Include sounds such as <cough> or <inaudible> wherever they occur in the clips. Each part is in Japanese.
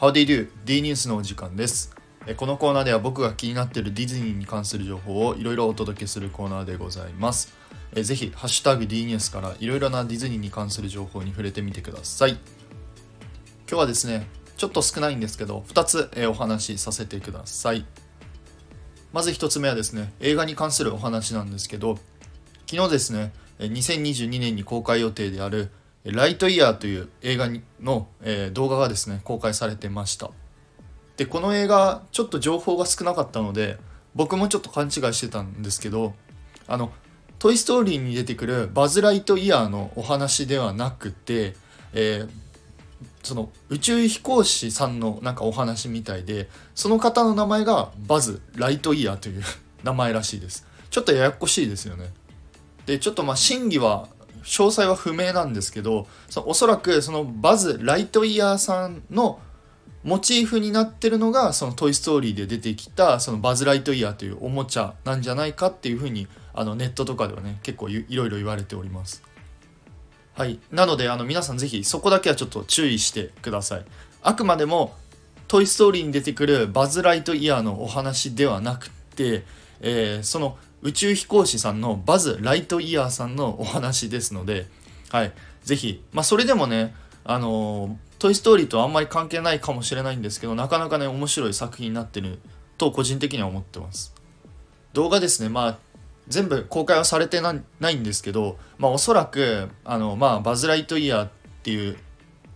How do you do? D ニュースのお時間です。このコーナーでは僕が気になっているディズニーに関する情報をいろいろお届けするコーナーでございます。ぜひ、ハッシュタグ D ニュースからいろいろなディズニーに関する情報に触れてみてください。今日はですね、ちょっと少ないんですけど、2つお話しさせてください。まず1つ目はですね、映画に関するお話なんですけど、昨日ですね、2022年に公開予定であるライトイヤーという映画の、え動画がですね公開されてました。でこの映画ちょっと情報が少なかったので僕もちょっと勘違いしてたんですけどあの「トイ・ストーリー」に出てくるバズ・ライトイヤーのお話ではなくて、えーその宇宙飛行士さんのなんかお話みたいでその方の名前がバズ・ライトイヤーという名前らしいです。ちょっとややこしいですよね。でちょっとまあ真偽は詳細は不明なんですけどそおそらくそのバズ・ライトイヤーさんのモチーフになってるのがその「トイ・ストーリー」で出てきたそのバズ・ライトイヤーというおもちゃなんじゃないかっていうふうにあのネットとかではね結構いろいろ言われております。はい。なのであの皆さんぜひそこだけはちょっと注意してください。あくまでも「トイ・ストーリー」に出てくるバズ・ライトイヤーのお話ではなくて、えーその宇宙飛行士さんのバズ・ライトイヤーさんのお話ですので、はい、ぜひ、まあ、それでもね、あのトイ・ストーリーとあんまり関係ないかもしれないんですけど、なかなかね、面白い作品になってると個人的には思ってます。動画ですね、まあ、全部公開はされてなないんですけど、まあ、おそらく、あの、まあ、バズ・ライトイヤーっていう、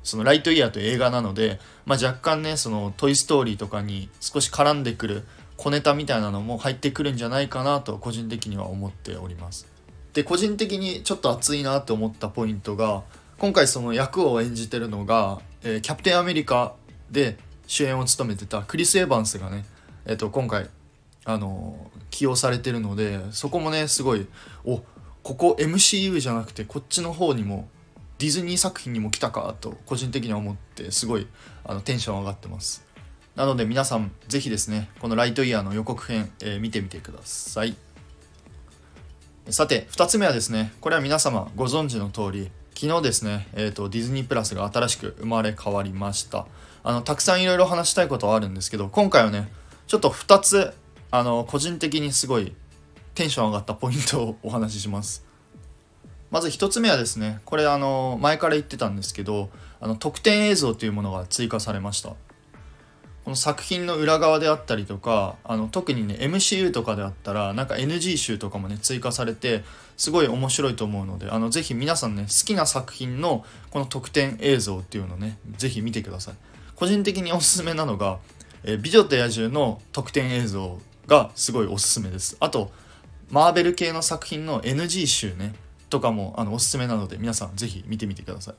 そのライトイヤーという映画なので、まあ、若干ね、そのトイ・ストーリーとかに少し絡んでくる小ネタみたいなのも入ってくるんじゃないかなと個人的には思っております。で個人的にちょっと熱いなと思ったポイントが今回その役を演じてるのが、えーキャプテンアメリカで主演を務めてたクリス・エヴァンスがね、えー、と今回、あのー起用されてるのでそこもねすごいおここ MCU じゃなくてこっちの方にもディズニー作品にも来たかと個人的には思ってすごいあのテンション上がってますなので皆さんぜひですねこのライトイヤーの予告編、えー見てみてください。さて2つ目はですねこれは皆様ご存知の通り昨日ですね、えー、とディズニープラスが新しく生まれ変わりました。あのたくさんいろいろ話したいことはあるんですけど今回はねちょっと2つあの個人的にすごいテンション上がったポイントをお話しします。まず1つ目はですねこれあの前から言ってたんですけどあの特典映像というものが追加されました。この作品の裏側であったりとかあの特にね MCU とかであったらなんか NG 集とかもね追加されてすごい面白いと思うのであのぜひ皆さんね好きな作品のこの特典映像っていうのねぜひ見てください。個人的におすすめなのが「え美女と野獣」の特典映像がすごいおすすめです。あとマーベル系の作品の NG 集ねとかもあのおすすめなので皆さんぜひ見てみてください。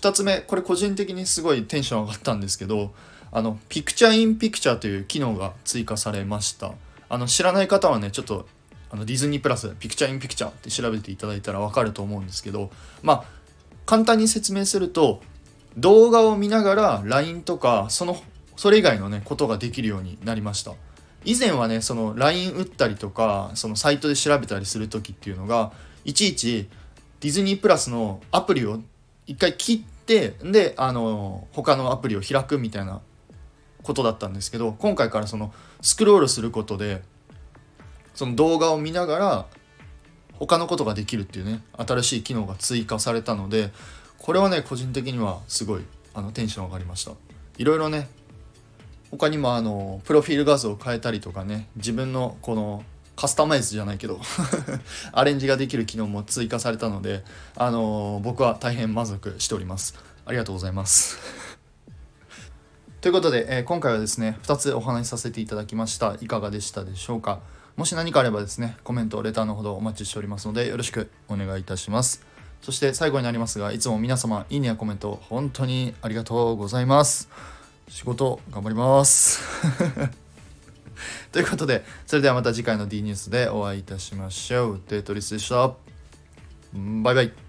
2つ目これ個人的にすごいテンション上がったんですけどあのピクチャーインピクチャーという機能が追加されました。あの知らない方はねちょっとあのディズニープラスピクチャーインピクチャーって調べていただいたらわかると思うんですけどまあ簡単に説明すると動画を見ながら LINE とかそのそれ以外のねことができるようになりました。以前はねその LINE 打ったりとかそのサイトで調べたりする時っていうのがいちいちディズニープラスのアプリを一回切ってであの他のアプリを開くみたいなことだったんですけど今回からそのスクロールすることでその動画を見ながら他のことができるっていうね新しい機能が追加されたのでこれはね個人的にはすごいあのテンション上がりました。いろいろね他にもあのプロフィール画像を変えたりとかね自分のこのカスタマイズじゃないけど <laughs> アレンジができる機能も追加されたのであの僕は大変満足しております。ありがとうございます。ということで、えー今回はですね2つお話しさせていただきました。いかがでしたでしょうか？もし何かあればですねコメントレターのほどお待ちしておりますのでよろしくお願いいたします。そして最後になりますがいつも皆様いいねやコメント本当にありがとうございます。仕事頑張ります。<laughs> ということでそれではまた次回の D ニュースでお会いいたしましょう。デートリスでした。バイバイ。